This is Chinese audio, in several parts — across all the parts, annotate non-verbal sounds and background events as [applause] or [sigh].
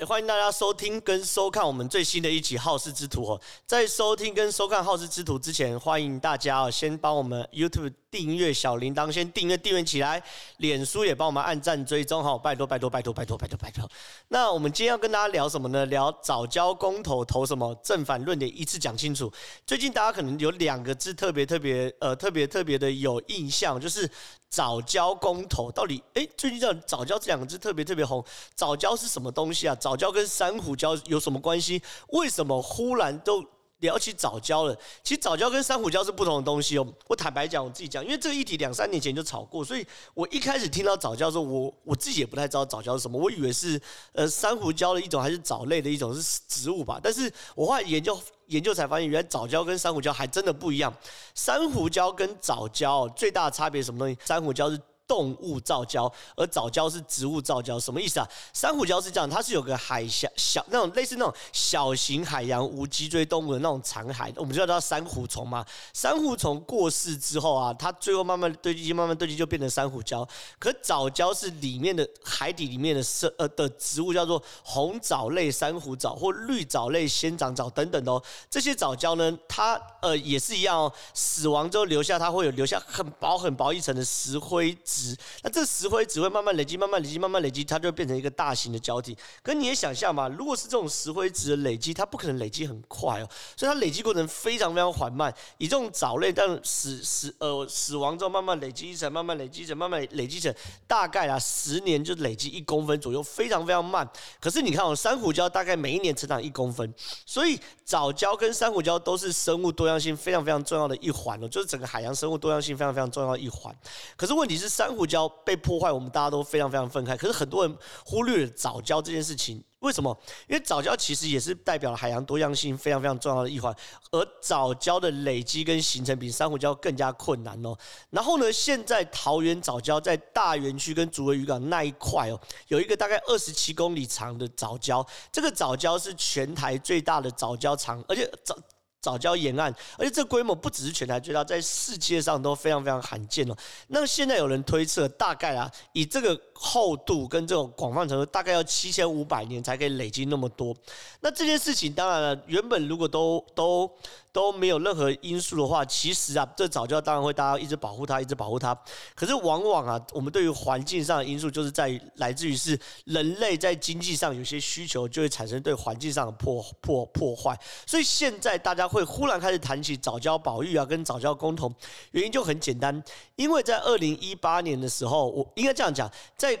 也欢迎大家收听跟收看我们最新的一集《好事之徒》哦。在收听跟收看《好事之徒》之前，欢迎大家，先帮我们 YouTube 订阅小铃铛，先订阅订阅起来。脸书也帮我们按赞追踪哈，拜托拜托拜托拜托拜托拜托。那我们今天要跟大家聊什么呢？聊早教公投投什么？正反论点一次讲清楚。最近大家可能有两个字特别特别呃特别特别的有印象，就是。早教公投到底诶，最近这早教这两个字特别特别红。早教是什么东西啊？早教跟珊瑚礁有什么关系？为什么忽然都聊起藻礁了？其实藻礁跟珊瑚礁是不同的东西哦。我坦白讲，我自己讲，因为这个议题两三年前就炒过，所以我一开始听到藻礁的时候，我我自己也不太知道藻礁是什么。我以为是呃珊瑚礁的一种，还是藻类的一种，是植物吧？但是我后来研究。研究才发现，原来藻礁跟珊瑚礁还真的不一样。珊瑚礁跟藻礁最大的差别是什么东西？珊瑚礁是。动物造礁，而藻礁是植物造礁，什么意思啊？珊瑚礁是这样，它是有个海峡小那种类似那种小型海洋无脊椎动物的那种残骸，我们就叫它珊瑚虫嘛。珊瑚虫过世之后啊，它最后慢慢堆积，慢慢堆积就变成珊瑚礁。可藻礁是里面的海底里面的生呃的植物，叫做红藻类珊瑚藻或绿藻类仙长藻等等的哦。这些藻礁呢，它呃也是一样哦，死亡之后留下它会有留下很薄很薄一层的石灰质。那这石灰只会慢慢累积，慢慢累积，慢慢累积，它就会变成一个大型的礁体。可你也想象嘛，如果是这种石灰质的累积，它不可能累积很快哦，所以它累积过程非常非常缓慢。以这种藻类，但死死呃死亡之后慢慢累积一层，慢慢累积一层，慢慢累积成，大概啊十年就累积一公分左右，非常非常慢。可是你看哦，珊瑚礁大概每一年成长一公分，所以藻礁跟珊瑚礁都是生物多样性非常非常重要的一环哦，就是整个海洋生物多样性非常非常重要的一环。可是问题是珊珊瑚礁被破坏，我们大家都非常非常愤慨。可是很多人忽略了藻礁这件事情，为什么？因为藻礁其实也是代表了海洋多样性非常非常重要的一环。而藻礁的累积跟形成比珊瑚礁更加困难哦。然后呢，现在桃园藻礁在大园区跟竹围渔港那一块哦，有一个大概二十七公里长的藻礁。这个藻礁是全台最大的藻礁场，而且藻。早教沿岸，而且这规模不只是全台最大，在世界上都非常非常罕见哦。那现在有人推测，大概啊，以这个厚度跟这种广泛程度，大概要七千五百年才可以累积那么多。那这件事情，当然了，原本如果都都。都没有任何因素的话，其实啊，这早教当然会大家一直保护它，一直保护它。可是往往啊，我们对于环境上的因素，就是在于来自于是人类在经济上有些需求，就会产生对环境上的破破破坏。所以现在大家会忽然开始谈起早教保育啊，跟早教共同，原因就很简单，因为在二零一八年的时候，我应该这样讲，在。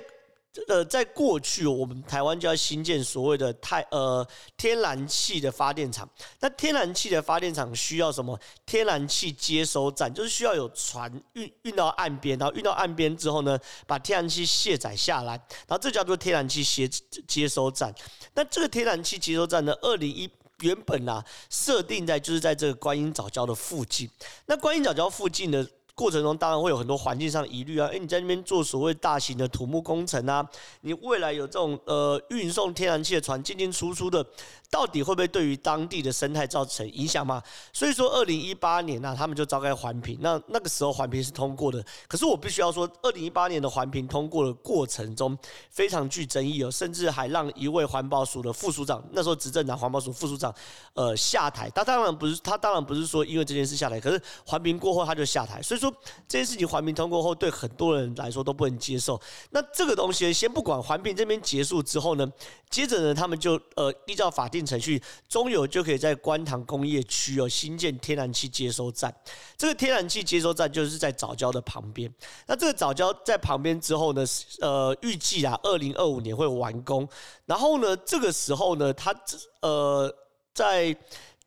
呃，在过去，我们台湾就要新建所谓的太呃天然气的发电厂。那天然气的发电厂需要什么？天然气接收站，就是需要有船运运到岸边，然后运到岸边之后呢，把天然气卸载下来，然后这叫做天然气接接收站。那这个天然气接收站呢，二零一原本啊设定在就是在这个观音藻礁的附近。那观音藻礁附近呢？过程中当然会有很多环境上的疑虑啊，诶，你在那边做所谓大型的土木工程啊，你未来有这种呃运送天然气的船进进出出的，到底会不会对于当地的生态造成影响吗？所以说，二零一八年呢，他们就召开环评，那那个时候环评是通过的。可是我必须要说，二零一八年的环评通过的过程中非常具争议哦，甚至还让一位环保署的副署长，那时候执政党环保署副署长呃下台。他当然不是，他当然不是说因为这件事下台，可是环评过后他就下台，所以说。这件事情环评通过后，对很多人来说都不能接受。那这个东西先不管，环评这边结束之后呢，接着呢，他们就呃依照法定程序，中油就可以在观塘工业区哦新建天然气接收站。这个天然气接收站就是在早礁的旁边。那这个早礁在旁边之后呢，呃，预计啊，二零二五年会完工。然后呢，这个时候呢，它呃在。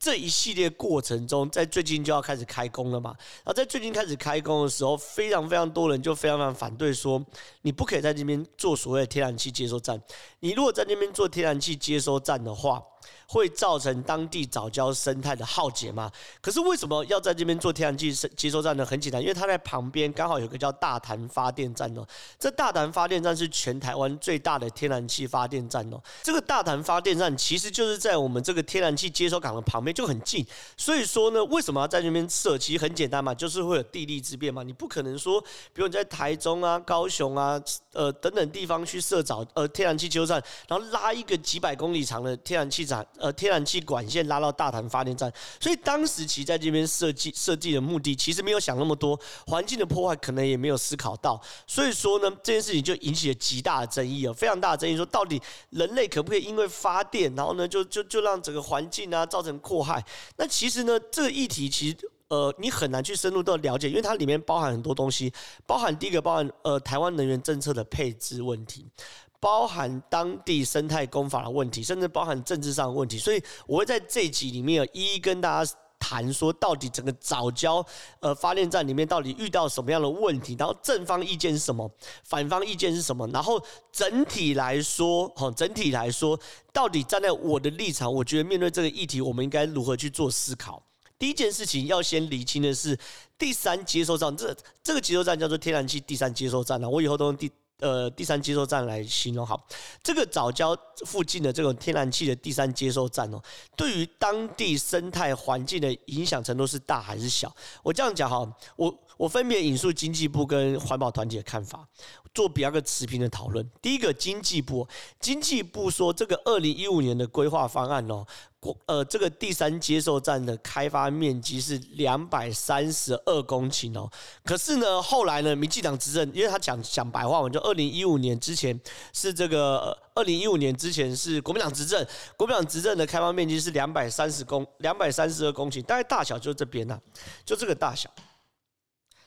这一系列过程中，在最近就要开始开工了嘛？然后在最近开始开工的时候，非常非常多人就非常非常反对说，你不可以在那边做所谓的天然气接收站。你如果在那边做天然气接收站的话，会造成当地藻礁生态的浩劫吗？可是为什么要在这边做天然气接收站呢？很简单，因为它在旁边刚好有个叫大潭发电站哦。这大潭发电站是全台湾最大的天然气发电站哦。这个大潭发电站其实就是在我们这个天然气接收港的旁边，就很近。所以说呢，为什么要在这边设？其实很简单嘛，就是会有地利之便嘛。你不可能说，比如你在台中啊、高雄啊、呃等等地方去设早呃天然气接收站，然后拉一个几百公里长的天然气呃，天然气管线拉到大潭发电站，所以当时其实在这边设计设计的目的，其实没有想那么多，环境的破坏可能也没有思考到，所以说呢，这件事情就引起了极大的争议啊，非常大的争议，说到底人类可不可以因为发电，然后呢，就就就让整个环境啊造成迫害？那其实呢，这个议题其实呃，你很难去深入到了解，因为它里面包含很多东西，包含第一个包含呃台湾能源政策的配置问题。包含当地生态工法的问题，甚至包含政治上的问题，所以我会在这一集里面有一一跟大家谈说，到底整个藻礁呃发电站里面到底遇到什么样的问题，然后正方意见是什么，反方意见是什么，然后整体来说，哈，整体来说，到底站在我的立场，我觉得面对这个议题，我们应该如何去做思考？第一件事情要先厘清的是第三接收站，这这个接收站叫做天然气第三接收站啊，我以后都用第。呃，第三接收站来形容好，这个早礁附近的这种天然气的第三接收站哦，对于当地生态环境的影响程度是大还是小？我这样讲哈，我 [laughs] 我分别引述经济部跟环保团体的看法，做比较个持平的讨论。第一个，经济部，经济部说这个二零一五年的规划方案哦。呃，这个第三接收站的开发面积是两百三十二公顷哦。可是呢，后来呢，民进党执政，因为他讲讲白话文，就二零一五年之前是这个，二零一五年之前是国民党执政，国民党执政的开发面积是两百三十公两百三十二公顷，大概大小就这边呐、啊，就这个大小。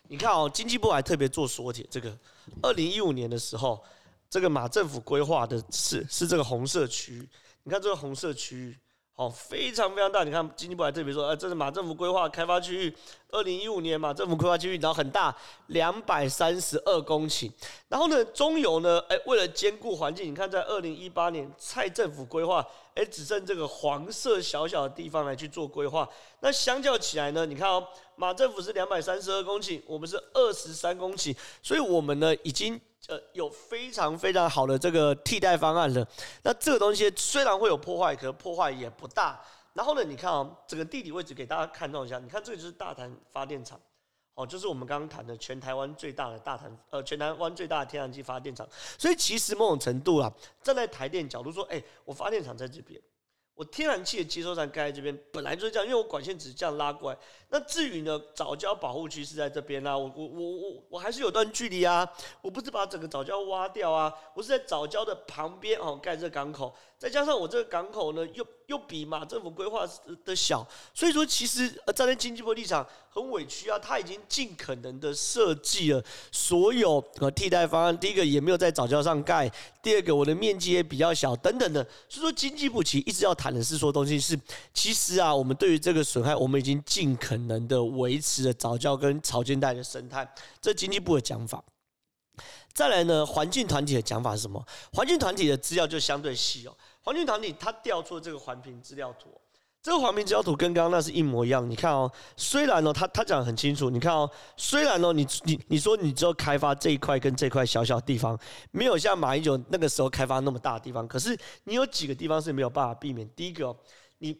你看哦，经济部还特别做缩减，这个二零一五年的时候，这个马政府规划的是是这个红色区域，你看这个红色区域。哦，非常非常大。你看，经济部还特别说，呃，这是马政府规划开发区域，二零一五年马政府规划区域，然后很大，两百三十二公顷。然后呢，中油呢，哎，为了兼顾环境，你看，在二零一八年蔡政府规划，哎，只剩这个黄色小小的地方来去做规划。那相较起来呢，你看哦，马政府是两百三十二公顷，我们是二十三公顷，所以我们呢已经。呃，有非常非常好的这个替代方案了。那这个东西虽然会有破坏，可破坏也不大。然后呢，你看啊、哦，整个地理位置给大家看到一下。你看这个就是大潭发电厂，哦，就是我们刚刚谈的全台湾最大的大潭，呃，全台湾最大的天然气发电厂。所以其实某种程度啊，站在台电角度说，哎，我发电厂在这边。我天然气的接收站盖在这边，本来就是这样，因为我管线只是这样拉过来。那至于呢，藻礁保护区是在这边啦，我我我我我还是有段距离啊，我不是把整个藻礁挖掉啊，我是在藻礁的旁边哦盖这港口，再加上我这个港口呢又又比马政府规划的小，所以说其实呃站在经济部立场很委屈啊，他已经尽可能的设计了所有呃替代方案，第一个也没有在早教上盖，第二个我的面积也比较小等等的，所以说经济部其实一直要谈。的是说东西是，其实啊，我们对于这个损害，我们已经尽可能的维持了早教跟潮间带的生态，这经济部的讲法。再来呢，环境团体的讲法是什么？环境团体的资料就相对细哦。环境团体他调出了这个环评资料图。这个环评资料图跟刚刚那是一模一样。你看哦，虽然哦，他他讲得很清楚。你看哦，虽然哦，你你你说你只有开发这一块跟这块小小地方，没有像马英九那个时候开发那么大的地方，可是你有几个地方是没有办法避免。第一个哦，你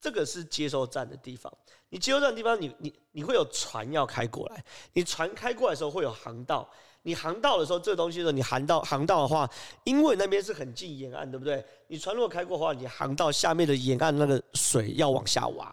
这个是接收站的地方，你接收站的地方你，你你你会有船要开过来，你船开过来的时候会有航道。你航道的时候，这东西的时候，你航道航道的话，因为那边是很近沿岸，对不对？你船如果开过的话，你航道下面的沿岸那个水要往下挖，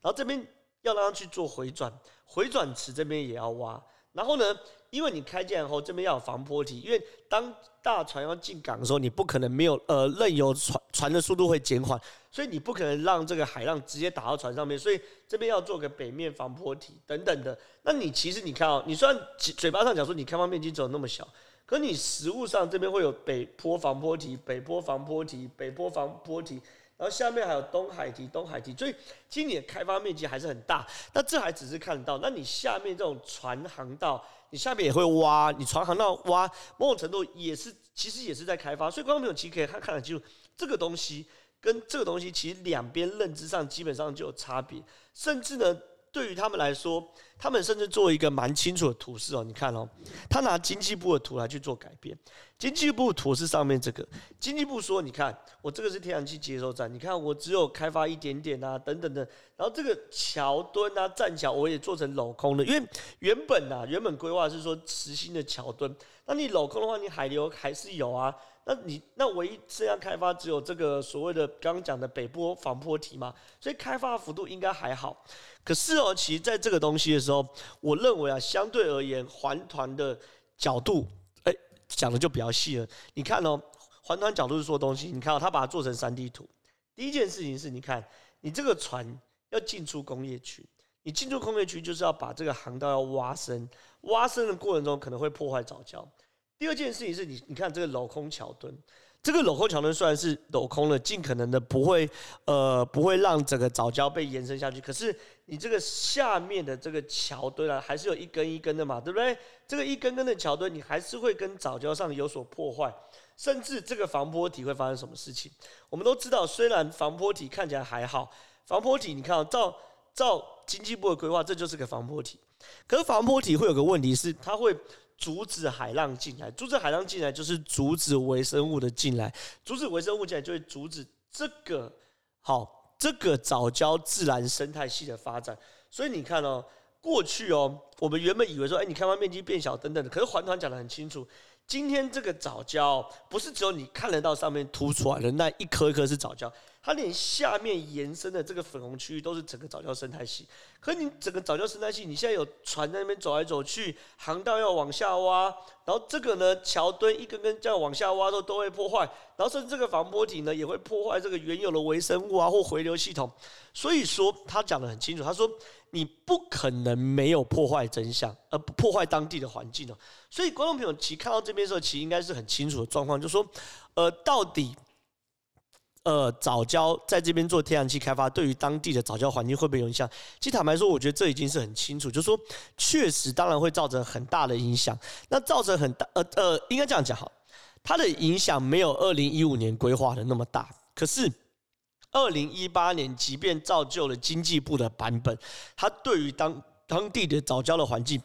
然后这边要让它去做回转，回转池这边也要挖，然后呢？因为你开进来后，这边要有防波堤，因为当大船要进港的时候，你不可能没有呃任由船船的速度会减缓，所以你不可能让这个海浪直接打到船上面，所以这边要做个北面防波堤等等的。那你其实你看哦，你虽然嘴巴上讲说你开放面积只有那么小，可你实物上这边会有北坡防波堤、北坡防波堤、北坡防波堤，然后下面还有东海堤、东海堤，所以今年开发面积还是很大。那这还只是看得到，那你下面这种船航道。你下面也会挖，你船航道挖，某种程度也是，其实也是在开发。所以观众朋友其实可以看看得清楚，这个东西跟这个东西其实两边认知上基本上就有差别，甚至呢。对于他们来说，他们甚至做一个蛮清楚的图示哦。你看哦，他拿经济部的图来去做改变。经济部图是上面这个，经济部说：“你看，我这个是天然气接收站，你看我只有开发一点点啊，等等的。然后这个桥墩啊、栈桥，我也做成镂空的，因为原本啊，原本规划是说实心的桥墩，那你镂空的话，你海流还是有啊。”那你那唯一这样开发只有这个所谓的刚刚讲的北坡防坡堤嘛，所以开发的幅度应该还好。可是哦，其实在这个东西的时候，我认为啊，相对而言，环团的角度，哎，讲的就比较细了。你看哦，环团角度是说东西，你看哦，他把它做成三 D 图。第一件事情是你看，你这个船要进出工业区，你进出工业区就是要把这个航道要挖深，挖深的过程中可能会破坏藻礁。第二件事情是你，你看这个镂空桥墩，这个镂空桥墩虽然是镂空的，尽可能的不会，呃，不会让整个藻礁被延伸下去。可是你这个下面的这个桥墩啊，还是有一根一根的嘛，对不对？这个一根根的桥墩，你还是会跟藻礁上有所破坏，甚至这个防波堤会发生什么事情？我们都知道，虽然防波堤看起来还好，防波堤你看，照照经济部的规划，这就是个防波堤。可是防波堤会有个问题是，它会。阻止海浪进来，阻止海浪进来就是阻止微生物的进来，阻止微生物进来就会阻止这个好这个藻礁自然生态系的发展。所以你看哦，过去哦，我们原本以为说，哎，你开发面积变小等等的，可是环团讲得很清楚。今天这个藻礁不是只有你看得到上面凸出来的那一颗一颗是藻礁，它连下面延伸的这个粉红区域都是整个藻礁生态系。可是你整个藻礁生态系，你现在有船在那边走来走去，航道要往下挖，然后这个呢桥墩一根根这样往下挖都都会破坏，然后甚至这个防波堤呢也会破坏这个原有的微生物啊或回流系统。所以说他讲得很清楚，他说。你不可能没有破坏真相，而破坏当地的环境哦。所以观众朋友其实看到这边的时候，其实应该是很清楚的状况，就是说，呃，到底，呃，早教在这边做天然气开发，对于当地的早教环境会不会有影响？其实坦白说，我觉得这已经是很清楚，就是说，确实当然会造成很大的影响。那造成很大，呃呃，应该这样讲哈，它的影响没有二零一五年规划的那么大，可是。二零一八年，即便造就了经济部的版本，它对于当当地的早教的环境。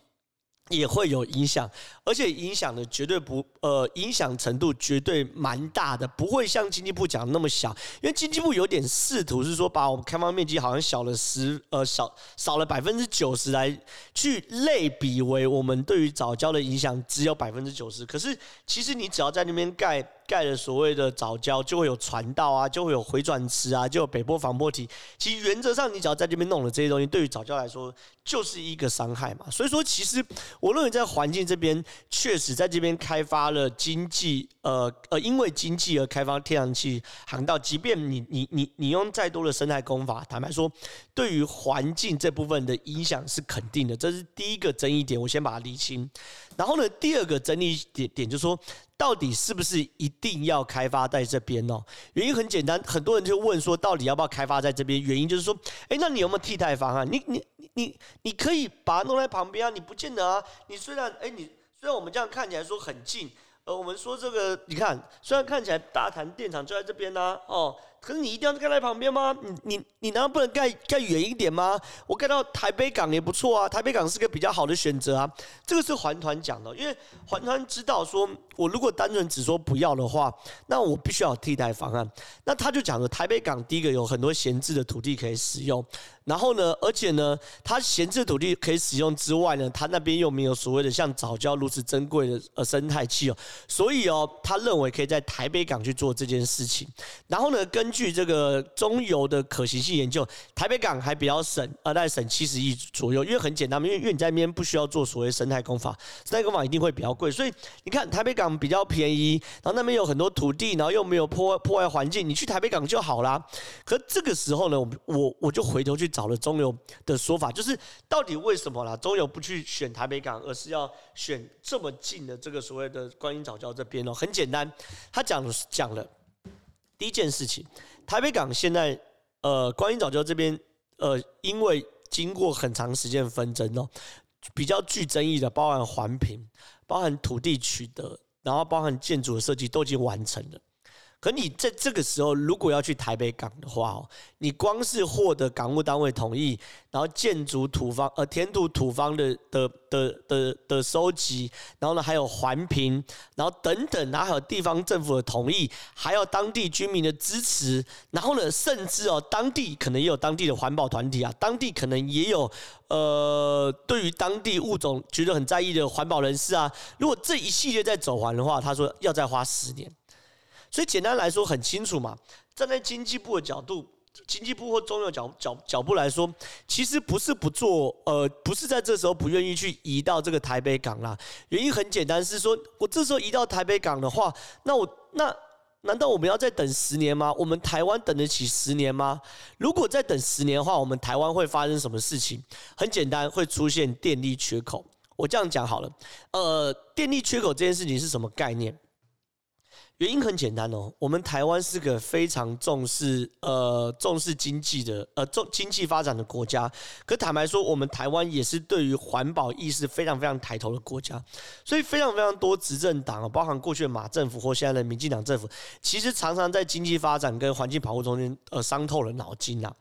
也会有影响，而且影响的绝对不呃，影响程度绝对蛮大的，不会像经济部讲的那么小。因为经济部有点试图是说，把我们开发面积好像小了十呃少少了百分之九十来去类比为我们对于早教的影响只有百分之九十。可是其实你只要在那边盖盖了所谓的早教，就会有传道啊，就会有回转池啊，就有北波防波堤。其实原则上，你只要在这边弄了这些东西，对于早教来说就是一个伤害嘛。所以说，其实。我认为在环境这边，确实在这边开发了经济，呃呃，因为经济而开发天然气航道。即便你你你你用再多的生态工法，坦白说，对于环境这部分的影响是肯定的，这是第一个争议点，我先把它理清。然后呢，第二个争议点点就是说，到底是不是一定要开发在这边哦？原因很简单，很多人就问说，到底要不要开发在这边？原因就是说，诶，那你有没有替代方案？你你你你可以把它弄在旁边啊，你不见得啊。你虽然诶，你虽然我们这样看起来说很近，呃，我们说这个，你看，虽然看起来大潭电厂就在这边呢，哦。可是你一定要盖在旁边吗？你你你难道不能盖盖远一点吗？我盖到台北港也不错啊，台北港是个比较好的选择啊。这个是环团讲的，因为环团知道说，我如果单纯只说不要的话，那我必须要有替代方案。那他就讲了，台北港第一个有很多闲置的土地可以使用，然后呢，而且呢，它闲置的土地可以使用之外呢，它那边又没有所谓的像早教如此珍贵的呃生态气哦，所以哦，他认为可以在台北港去做这件事情。然后呢，跟据这个中油的可行性研究，台北港还比较省，呃，大概省七十亿左右，因为很简单，因为因为你在那边不需要做所谓生态工法，生态工法一定会比较贵，所以你看台北港比较便宜，然后那边有很多土地，然后又没有破破坏环境，你去台北港就好啦。可这个时候呢，我我我就回头去找了中油的说法，就是到底为什么啦？中油不去选台北港，而是要选这么近的这个所谓的观音早教这边哦？很简单，他讲讲了第一件事情。台北港现在，呃，观音早教这边，呃，因为经过很长时间纷争哦，比较具争议的，包含环评、包含土地取得，然后包含建筑的设计都已经完成了。可你在这个时候如果要去台北港的话哦，你光是获得港务单位同意，然后建筑土方呃填土土方的的的的的收集，然后呢还有环评，然后等等，然后还有地方政府的同意，还有当地居民的支持，然后呢甚至哦当地可能也有当地的环保团体啊，当地可能也有呃对于当地物种觉得很在意的环保人士啊，如果这一系列在走完的话，他说要再花十年。所以简单来说很清楚嘛，站在经济部的角度。经济部或中央角角角部来说，其实不是不做，呃，不是在这时候不愿意去移到这个台北港啦。原因很简单，是说我这时候移到台北港的话，那我那难道我们要再等十年吗？我们台湾等得起十年吗？如果再等十年的话，我们台湾会发生什么事情？很简单，会出现电力缺口。我这样讲好了，呃，电力缺口这件事情是什么概念？原因很简单哦，我们台湾是个非常重视呃重视经济的呃重经济发展的国家，可坦白说，我们台湾也是对于环保意识非常非常抬头的国家，所以非常非常多执政党，包含过去的马政府或现在的民进党政府，其实常常在经济发展跟环境保护中间呃伤透了脑筋呐。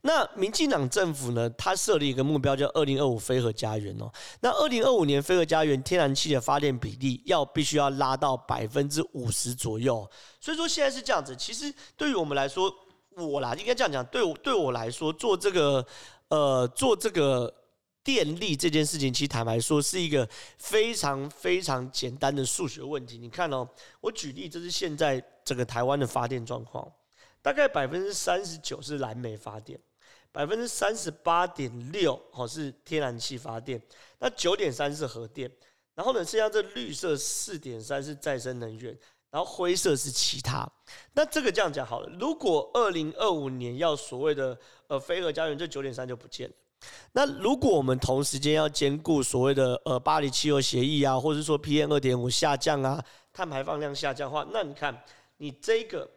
那民进党政府呢，他设立一个目标叫二零二五非核家园哦，那二零二五年非核家园天然气的发电比例要必须要拉到百分之五十。左右，所以说现在是这样子。其实对于我们来说，我啦应该这样讲，对我对我来说，做这个呃做这个电力这件事情，其实坦白说是一个非常非常简单的数学问题。你看哦，我举例，这是现在整个台湾的发电状况，大概百分之三十九是燃煤发电，百分之三十八点六哦是天然气发电，那九点三是核电，然后呢，剩下这绿色四点三是再生能源。然后灰色是其他，那这个这样讲好了。如果二零二五年要所谓的呃非核家园，这九点三就不见了。那如果我们同时间要兼顾所谓的呃巴黎气候协议啊，或者说 PM 二点五下降啊，碳排放量下降的话，那你看你这个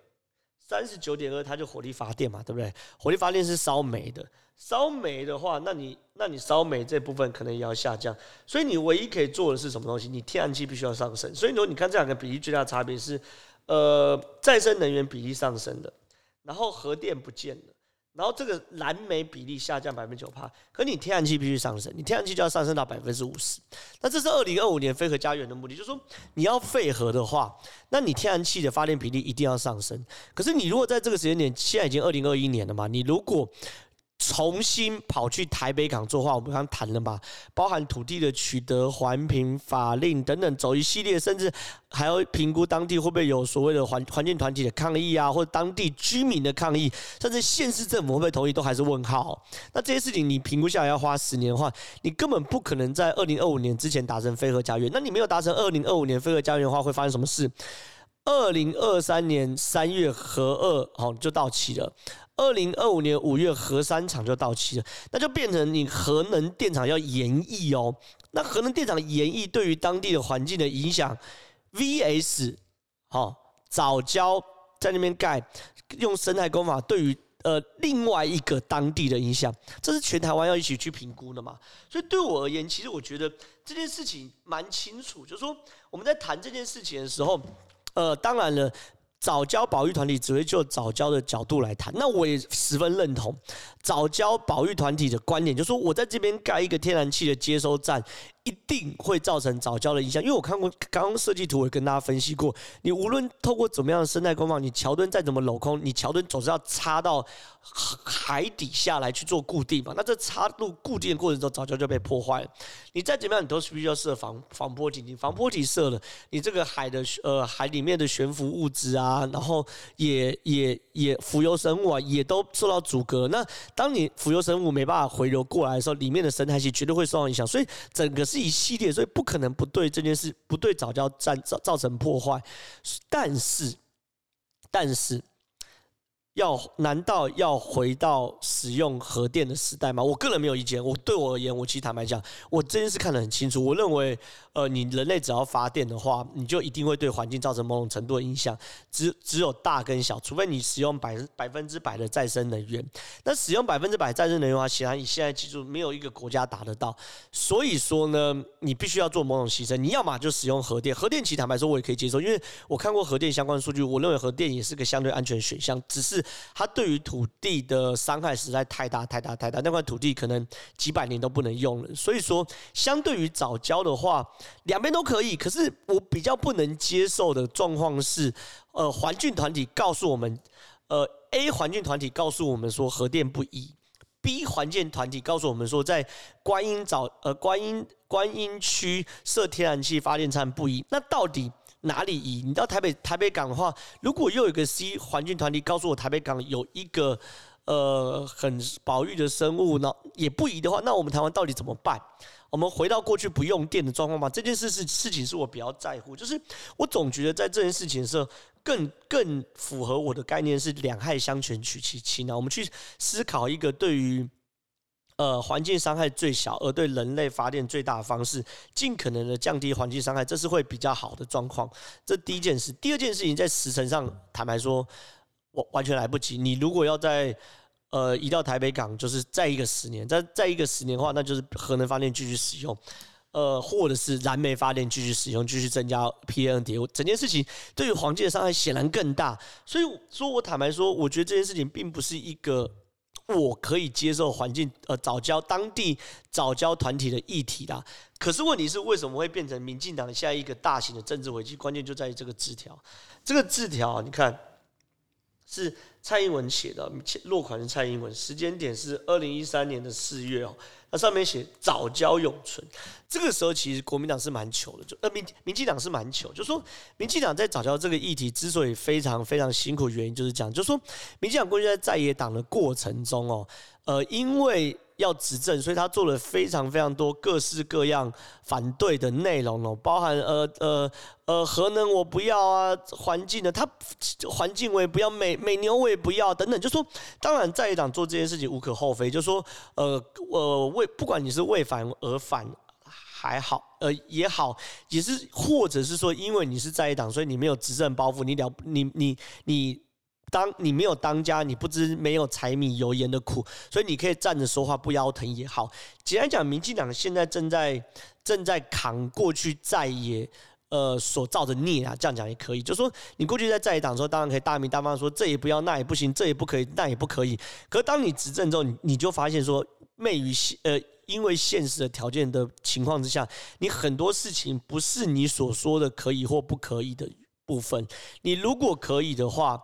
三十九点二，它就火力发电嘛，对不对？火力发电是烧煤的。烧煤的话，那你那你烧煤这部分可能也要下降，所以你唯一可以做的是什么东西？你天然气必须要上升。所以说，你看这两个比例最大的差别是，呃，再生能源比例上升的，然后核电不见了，然后这个燃煤比例下降百分之九八，可你天然气必须上升，你天然气就要上升到百分之五十。那这是二零二五年非核家园的目的，就是说你要废核的话，那你天然气的发电比例一定要上升。可是你如果在这个时间点，现在已经二零二一年了嘛，你如果重新跑去台北港做话，我们刚刚谈了嘛，包含土地的取得、环评、法令等等，走一系列，甚至还要评估当地会不会有所谓的环环境团体的抗议啊，或者当地居民的抗议，甚至县市政府会不会同意，都还是问号。那这些事情你评估下来要花十年的话，你根本不可能在二零二五年之前达成非核家园。那你没有达成二零二五年非核家园的话，会发生什么事？二零二三年三月核二好就到期了。二零二五年五月核三厂就到期了，那就变成你核能电厂要延役哦。那核能电厂延役对于当地的环境的影响，VS 好藻礁在那边盖用生态工法对于呃另外一个当地的影响，这是全台湾要一起去评估的嘛。所以对我而言，其实我觉得这件事情蛮清楚，就是说我们在谈这件事情的时候，呃，当然了。早教保育团体只会就早教的角度来谈，那我也十分认同早教保育团体的观点，就说我在这边盖一个天然气的接收站。一定会造成早礁的影响，因为我看过刚刚设计图，我跟大家分析过，你无论透过怎么样的生态工坊，你桥墩再怎么镂空，你桥墩总是要插到海底下来去做固定嘛。那这插入固定的过程中，早礁就被破坏了。你再怎么样，你都是必须要设防防波堤。你防波堤设了，你这个海的呃海里面的悬浮物质啊，然后也也也浮游生物啊，也都受到阻隔。那当你浮游生物没办法回流过来的时候，里面的生态系绝对会受到影响。所以整个。是一系列，所以不可能不对这件事不对早教造造造成破坏。但是，但是要难道要回到使用核电的时代吗？我个人没有意见。我对我而言，我其实坦白讲，我这件事看得很清楚。我认为，呃，你人类只要发电的话，你就一定会对环境造成某种程度的影响。只只有大跟小，除非你使用百百分之百的再生能源。那使用百分之百再生能源的话，显然你现在技术没有一个国家达得到。所以说呢，你必须要做某种牺牲。你要么就使用核电，核电其实坦白说，我也可以接受，因为我看过核电相关数据，我认为核电也是个相对安全选项。只是它对于土地的伤害实在太大太大太大，那块土地可能几百年都不能用了。所以说，相对于早交的话，两边都可以。可是我比较不能接受的状况是，呃，环境团体告诉我们，呃，A 环境团体告诉我们说核电不宜，B 环境团体告诉我们说在观音早呃观音观音区设天然气发电站不宜。那到底？哪里移？你到台北台北港的话，如果又有一个 C 环境团体告诉我台北港有一个呃很保育的生物，那也不移的话，那我们台湾到底怎么办？我们回到过去不用电的状况吗？这件事是事情是我比较在乎，就是我总觉得在这件事情的时候，更更符合我的概念是两害相权取其轻啊。我们去思考一个对于。呃，环境伤害最小，而对人类发电最大的方式，尽可能的降低环境伤害，这是会比较好的状况。这第一件事，第二件事情在时程上，坦白说，我完全来不及。你如果要在呃移到台北港，就是再一个十年，再再一个十年的话，那就是核能发电继续使用，呃，或者是燃煤发电继续使用，继续增加 P N D，。整件事情对于环境的伤害显然更大。所以说我坦白说，我觉得这件事情并不是一个。我可以接受环境呃早教当地早教团体的议题啦，可是问题是为什么会变成民进党下一个大型的政治危机？关键就在于这个字条，这个字条你看是蔡英文写的，落款是蔡英文，时间点是二零一三年的四月哦。那上面写早教永存，这个时候其实国民党是蛮糗的，就呃民民进党是蛮糗，就说民进党在早教这个议题之所以非常非常辛苦，原因就是讲，就说民进党过去在在野党的过程中哦，呃因为。要执政，所以他做了非常非常多各式各样反对的内容哦，包含呃呃呃核能我不要啊，环境的他环境我也不要，美美牛我也不要等等，就说当然在野党做这件事情无可厚非，就说呃呃为不管你是为反而反还好，呃也好，也是或者是说因为你是在野党，所以你没有执政包袱，你了你你你。当你没有当家，你不知没有柴米油盐的苦，所以你可以站着说话不腰疼也好。简单讲，民进党现在正在正在扛过去在野呃所造的孽啊，这样讲也可以。就说你过去在在野党的时候，当然可以大名大放说这也不要，那也不行，这也不可以，那也不可以。可是当你执政之后，你你就发现说，昧于呃因为现实的条件的情况之下，你很多事情不是你所说的可以或不可以的部分。你如果可以的话。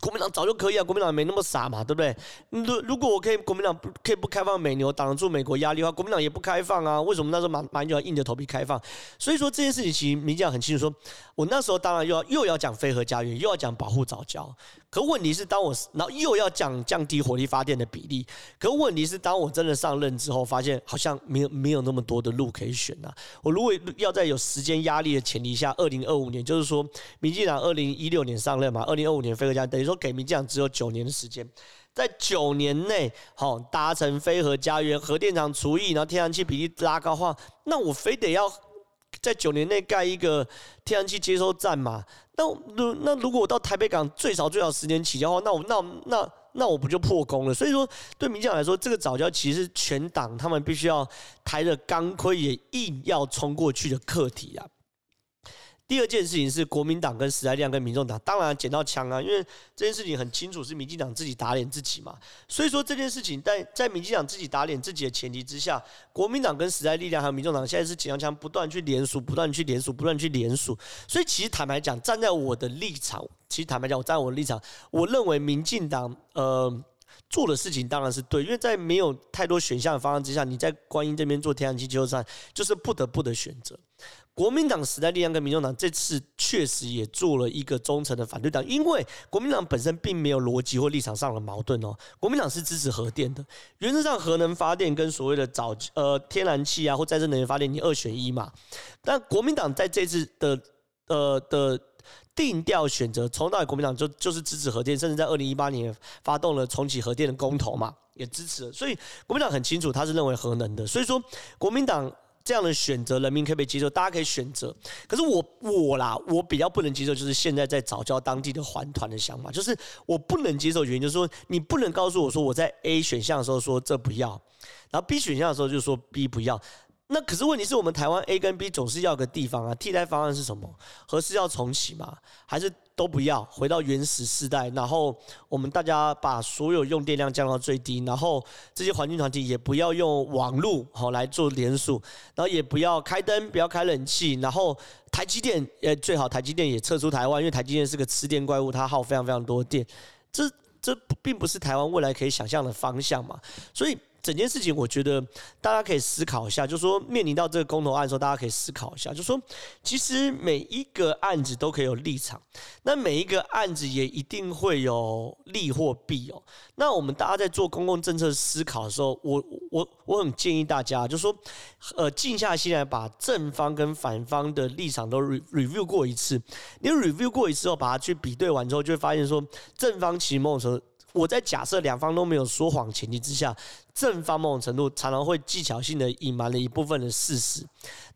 国民党早就可以啊，国民党没那么傻嘛，对不对？如如果我可以，国民党不可以不开放美牛，挡得住美国压力的话，国民党也不开放啊。为什么那时候马马英九要硬着头皮开放？所以说这件事情其实民进党很清楚说，我那时候当然又要又要讲非核家园，又要讲保护早教。可问题是，当我然后又要降降低火力发电的比例，可问题是，当我真的上任之后，发现好像没有没有那么多的路可以选呐。我如果要在有时间压力的前提下，二零二五年，就是说，民进党二零一六年上任嘛，二零二五年非核家，等于说给民进党只有九年的时间，在九年内，好达成非核家园，核电厂除役，然后天然气比例拉高的话，那我非得要在九年内盖一个天然气接收站嘛？那如那如果我到台北港最少最少十年起交的话，那我那那那我不就破功了？所以说，对民进党来说，这个藻礁其实全党他们必须要抬着钢盔也硬要冲过去的课题啊。第二件事情是国民党跟时代力量跟民众党，当然捡到枪啊，因为这件事情很清楚是民进党自己打脸自己嘛。所以说这件事情在在民进党自己打脸自己的前提之下，国民党跟时代力量还有民众党现在是捡到枪，不断去联署，不断去联署，不断去联署。所以其实坦白讲，站在我的立场，其实坦白讲，我站在我的立场，我认为民进党呃做的事情当然是对，因为在没有太多选项的方案之下，你在观音这边做天然气接收站，就是不得不的选择。国民党、时代力量跟民众党这次确实也做了一个忠诚的反对党，因为国民党本身并没有逻辑或立场上的矛盾哦。国民党是支持核电的，原则上核能发电跟所谓的藻呃天然气啊或再生能源发电，你二选一嘛。但国民党在这次的呃的定调选择，从到尾国民党就就是支持核电，甚至在二零一八年发动了重启核电的公投嘛，也支持。所以国民党很清楚，他是认为核能的。所以说，国民党这样的选择，人民可不可以接受？大家可以选择。可是我我啦，我比较不能接受，就是现在在早教当地的环团的想法，就是我不能接受原因，就是说你不能告诉我说我在 A 选项的时候说这不要，然后 B 选项的时候就说 B 不要。那可是问题是我们台湾 A 跟 B 总是要个地方啊，替代方案是什么？合适要重启吗？还是都不要，回到原始世代？然后我们大家把所有用电量降到最低，然后这些环境团体也不要用网络好来做连署，然后也不要开灯，不要开冷气，然后台积电呃最好台积电也撤出台湾，因为台积电是个吃电怪物，它耗非常非常多电，这这并不是台湾未来可以想象的方向嘛，所以。整件事情，我觉得大家可以思考一下，就是说面临到这个公投案的时候，大家可以思考一下，就是说其实每一个案子都可以有立场，那每一个案子也一定会有利或弊哦。那我们大家在做公共政策思考的时候，我我我很建议大家，就是说呃静下心来，把正方跟反方的立场都 review 过一次。你 review 过一次后，把它去比对完之后，就会发现说正方其实某种时候。我在假设两方都没有说谎前提之下，正方某种程度常常会技巧性的隐瞒了一部分的事实，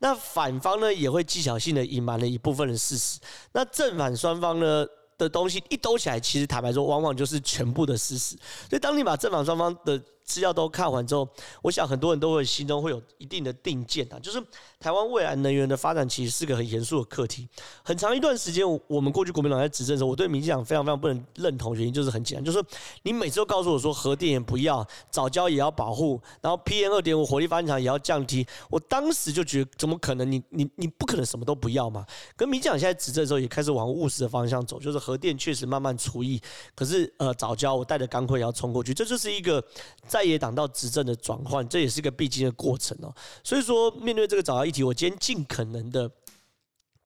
那反方呢也会技巧性的隐瞒了一部分的事实，那正反双方呢的东西一兜起来，其实坦白说，往往就是全部的事实。所以当你把正反双方的资料都看完之后，我想很多人都会心中会有一定的定见啊，就是台湾未来能源的发展其实是个很严肃的课题。很长一段时间，我们过去国民党在执政的时候，我对民进党非常非常不能认同，原因就是很简单，就是你每次都告诉我说核电也不要，早交也要保护，然后 PM 二点五火力发电厂也要降低，我当时就觉得怎么可能你？你你不可能什么都不要嘛？跟民进党现在执政的时候也开始往务实的方向走，就是核电确实慢慢除役，可是呃早交我带着钢盔也要冲过去，这就是一个在。在野党到执政的转换，这也是一个必经的过程哦。所以说，面对这个藻礁议题，我今天尽可能的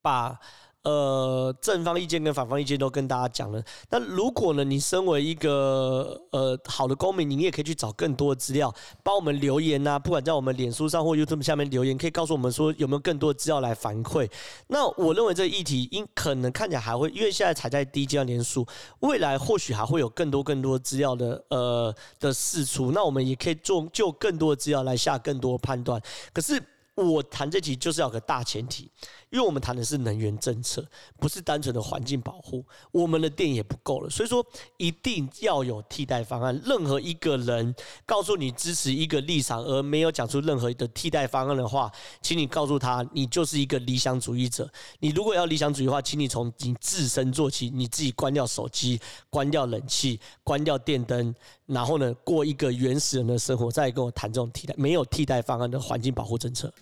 把。呃，正方意见跟反方意见都跟大家讲了。那如果呢，你身为一个呃好的公民，你也可以去找更多的资料，帮我们留言呐、不管在我们脸书上或 YouTube 下面留言，可以告诉我们说有没有更多资料来反馈。那我认为这议题应可能看起来还会，因为现在才在第一阶连署，未来或许还会有更多更多资料的呃的释出。那我们也可以做就更多的资料来下更多判断。可是。我谈这题就是要个大前提，因为我们谈的是能源政策，不是单纯的环境保护。我们的电也不够了，所以说一定要有替代方案。任何一个人告诉你支持一个立场，而没有讲出任何的替代方案的话，请你告诉他，你就是一个理想主义者。你如果要理想主义的话，请你从你自身做起，你自己关掉手机，关掉冷气，关掉电灯，然后呢，过一个原始人的生活，再跟我谈这种替代没有替代方案的环境保护政策。